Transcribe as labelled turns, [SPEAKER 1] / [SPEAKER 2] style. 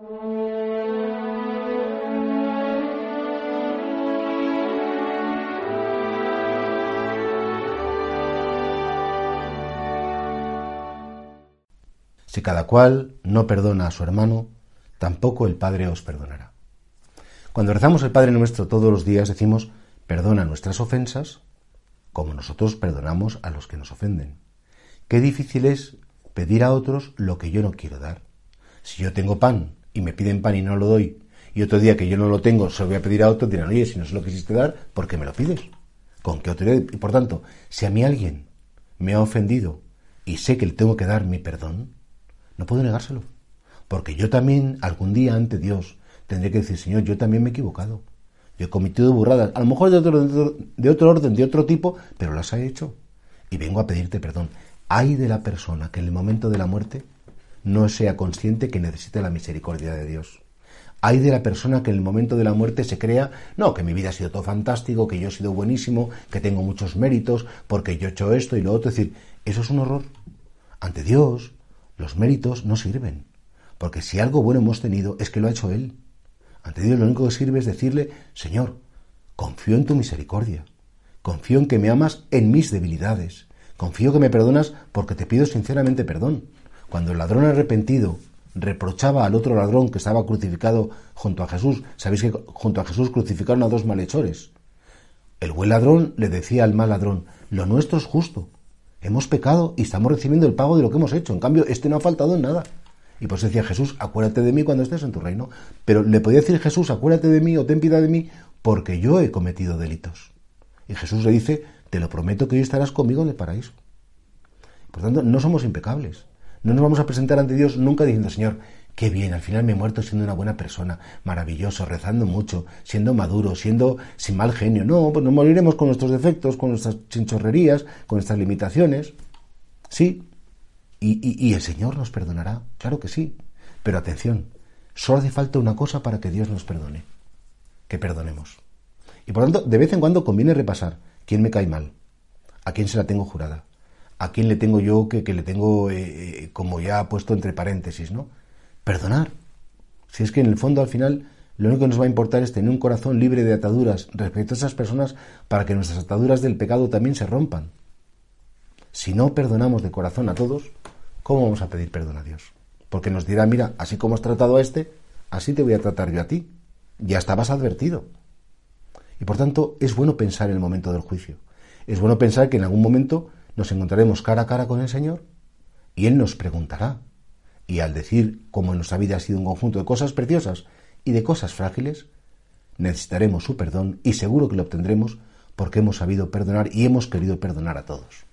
[SPEAKER 1] Si cada cual no perdona a su hermano, tampoco el Padre os perdonará. Cuando rezamos el Padre nuestro todos los días decimos, perdona nuestras ofensas, como nosotros perdonamos a los que nos ofenden. Qué difícil es pedir a otros lo que yo no quiero dar. Si yo tengo pan y me piden pan y no lo doy, y otro día que yo no lo tengo se lo voy a pedir a otro, dirán, oye, si no se lo quisiste dar, ¿por qué me lo pides? ¿Con qué autoridad? Y por tanto, si a mí alguien me ha ofendido y sé que le tengo que dar mi perdón, no puedo negárselo. Porque yo también, algún día ante Dios, tendré que decir, Señor, yo también me he equivocado. Yo he cometido burradas, a lo mejor de otro, de otro orden, de otro tipo, pero las he hecho. Y vengo a pedirte perdón. Hay de la persona que en el momento de la muerte no sea consciente que necesita la misericordia de Dios. Hay de la persona que en el momento de la muerte se crea, no, que mi vida ha sido todo fantástico, que yo he sido buenísimo, que tengo muchos méritos, porque yo he hecho esto y lo otro. Es decir, eso es un horror. Ante Dios, los méritos no sirven, porque si algo bueno hemos tenido es que lo ha hecho Él. Ante Dios lo único que sirve es decirle, Señor, confío en tu misericordia, confío en que me amas en mis debilidades, confío que me perdonas porque te pido sinceramente perdón. Cuando el ladrón arrepentido reprochaba al otro ladrón que estaba crucificado junto a Jesús, sabéis que junto a Jesús crucificaron a dos malhechores. El buen ladrón le decía al mal ladrón, lo nuestro es justo, Hemos pecado y estamos recibiendo el pago de lo que hemos hecho. En cambio, este no ha faltado en nada. Y pues decía Jesús, acuérdate de mí cuando estés en tu reino. Pero le podía decir Jesús, acuérdate de mí o ten piedad de mí, porque yo he cometido delitos. Y Jesús le dice, te lo prometo que hoy estarás conmigo en el paraíso. Por tanto, no somos impecables. No nos vamos a presentar ante Dios nunca diciendo, Señor, Qué bien, al final me he muerto siendo una buena persona, maravilloso, rezando mucho, siendo maduro, siendo sin mal genio. No, pues nos moriremos con nuestros defectos, con nuestras chinchorrerías, con nuestras limitaciones. Sí, y, y el Señor nos perdonará, claro que sí. Pero atención, solo hace falta una cosa para que Dios nos perdone, que perdonemos. Y por tanto, de vez en cuando conviene repasar quién me cae mal, a quién se la tengo jurada, a quién le tengo yo que, le tengo eh, eh, como ya puesto entre paréntesis, ¿no? perdonar. Si es que en el fondo al final lo único que nos va a importar es tener un corazón libre de ataduras respecto a esas personas para que nuestras ataduras del pecado también se rompan. Si no perdonamos de corazón a todos, ¿cómo vamos a pedir perdón a Dios? Porque nos dirá, mira, así como has tratado a este, así te voy a tratar yo a ti. Ya estabas advertido. Y por tanto, es bueno pensar en el momento del juicio. Es bueno pensar que en algún momento nos encontraremos cara a cara con el Señor y Él nos preguntará, y al decir cómo en nuestra vida ha sido un conjunto de cosas preciosas y de cosas frágiles, necesitaremos su perdón y seguro que lo obtendremos porque hemos sabido perdonar y hemos querido perdonar a todos.